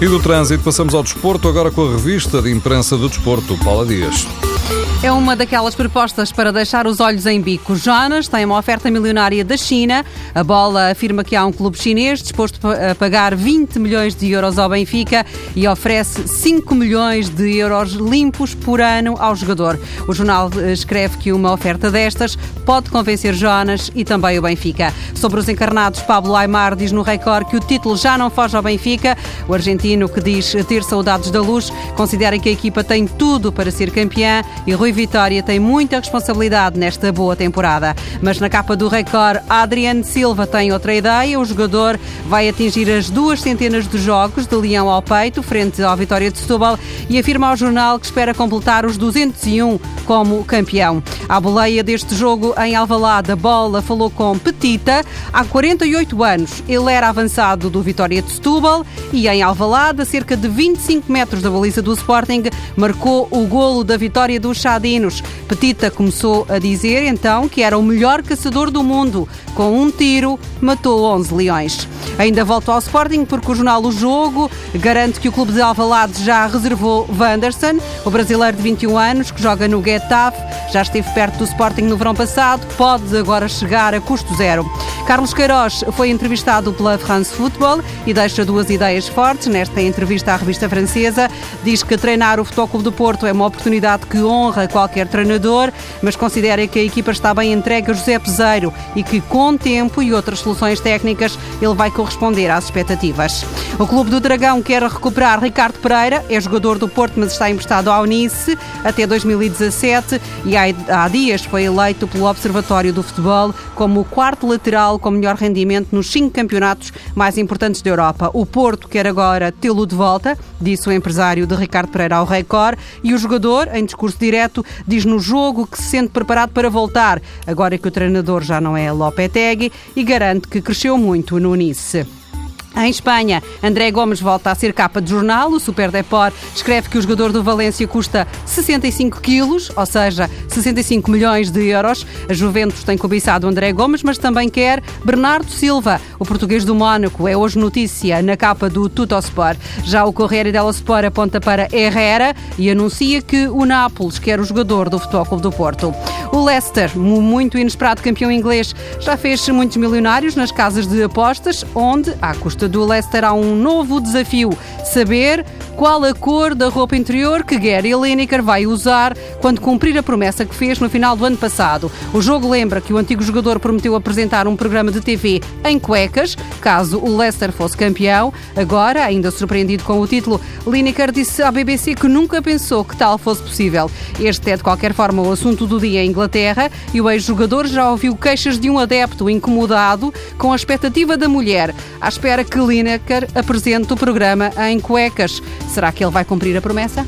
E do trânsito passamos ao desporto, agora com a revista de imprensa do desporto, Paula Dias. É uma daquelas propostas para deixar os olhos em bico. Jonas tem uma oferta milionária da China. A bola afirma que há um clube chinês disposto a pagar 20 milhões de euros ao Benfica e oferece 5 milhões de euros limpos por ano ao jogador. O jornal eh, escreve que uma oferta destas pode convencer Jonas e também o Benfica. Sobre os encarnados, Pablo Aymar diz no Record que o título já não foge ao Benfica. O argentino, que diz ter saudades da luz, considera que a equipa tem tudo para ser campeã e Rui Vitória tem muita responsabilidade nesta boa temporada. Mas na capa do Record, Adriano Silva tem outra ideia. O jogador vai atingir as duas centenas de jogos de Leão ao peito, frente ao Vitória de Setúbal, e afirma ao jornal que espera completar os 201 como campeão. À boleia deste jogo em Alvalade, a bola falou com Petita. Há 48 anos ele era avançado do Vitória de Setúbal e em Alvalade, a cerca de 25 metros da baliza do Sporting, marcou o golo da vitória dos Chadinos. Petita começou a dizer então que era o melhor caçador do mundo. Com um tiro, matou 11 leões. Ainda volto ao Sporting porque o jornal O Jogo garante que o clube de Alvalade já reservou Wanderson, o brasileiro de 21 anos que joga no Getafe, já esteve perto do Sporting no verão passado, pode agora chegar a custo zero. Carlos Queiroz foi entrevistado pela France Football e deixa duas ideias fortes nesta entrevista à revista francesa. Diz que treinar o Futebol Clube do Porto é uma oportunidade que honra qualquer treinador, mas considera que a equipa está bem entregue a José Peseiro e que com tempo e outras soluções técnicas ele vai corresponder às expectativas. O Clube do Dragão quer recuperar Ricardo Pereira, é jogador do Porto, mas está emprestado ao Nice até 2017 e há dias foi eleito pelo Observatório do Futebol como o quarto lateral com melhor rendimento nos cinco campeonatos mais importantes da Europa. O Porto quer agora tê-lo de volta, disse o empresário de Ricardo Pereira ao Record, e o jogador, em discurso direto, diz no jogo que se sente preparado para voltar, agora que o treinador já não é Lopetegui, e garante que cresceu muito no Nice. Em Espanha, André Gomes volta a ser capa de jornal. O Super Deport escreve que o jogador do Valência custa 65 quilos, ou seja, 65 milhões de euros. A Juventus tem cobiçado André Gomes, mas também quer Bernardo Silva, o português do Mónaco. É hoje notícia na capa do Tutosport. Já o Corriere dello Sport aponta para Herrera e anuncia que o Nápoles quer o jogador do Futebol Clube do Porto. O Leicester, muito inesperado campeão inglês, já fez muitos milionários nas casas de apostas, onde, à custa do Leicester há um novo desafio: saber qual a cor da roupa interior que Gary Lineker vai usar quando cumprir a promessa que fez no final do ano passado. O jogo lembra que o antigo jogador prometeu apresentar um programa de TV em cuecas, caso o Leicester fosse campeão. Agora, ainda surpreendido com o título, Lineker disse à BBC que nunca pensou que tal fosse possível. Este é, de qualquer forma, o assunto do dia em Inglaterra e o ex-jogador já ouviu queixas de um adepto incomodado com a expectativa da mulher, à espera que Lineker apresente o programa em cuecas. Será que ele vai cumprir a promessa?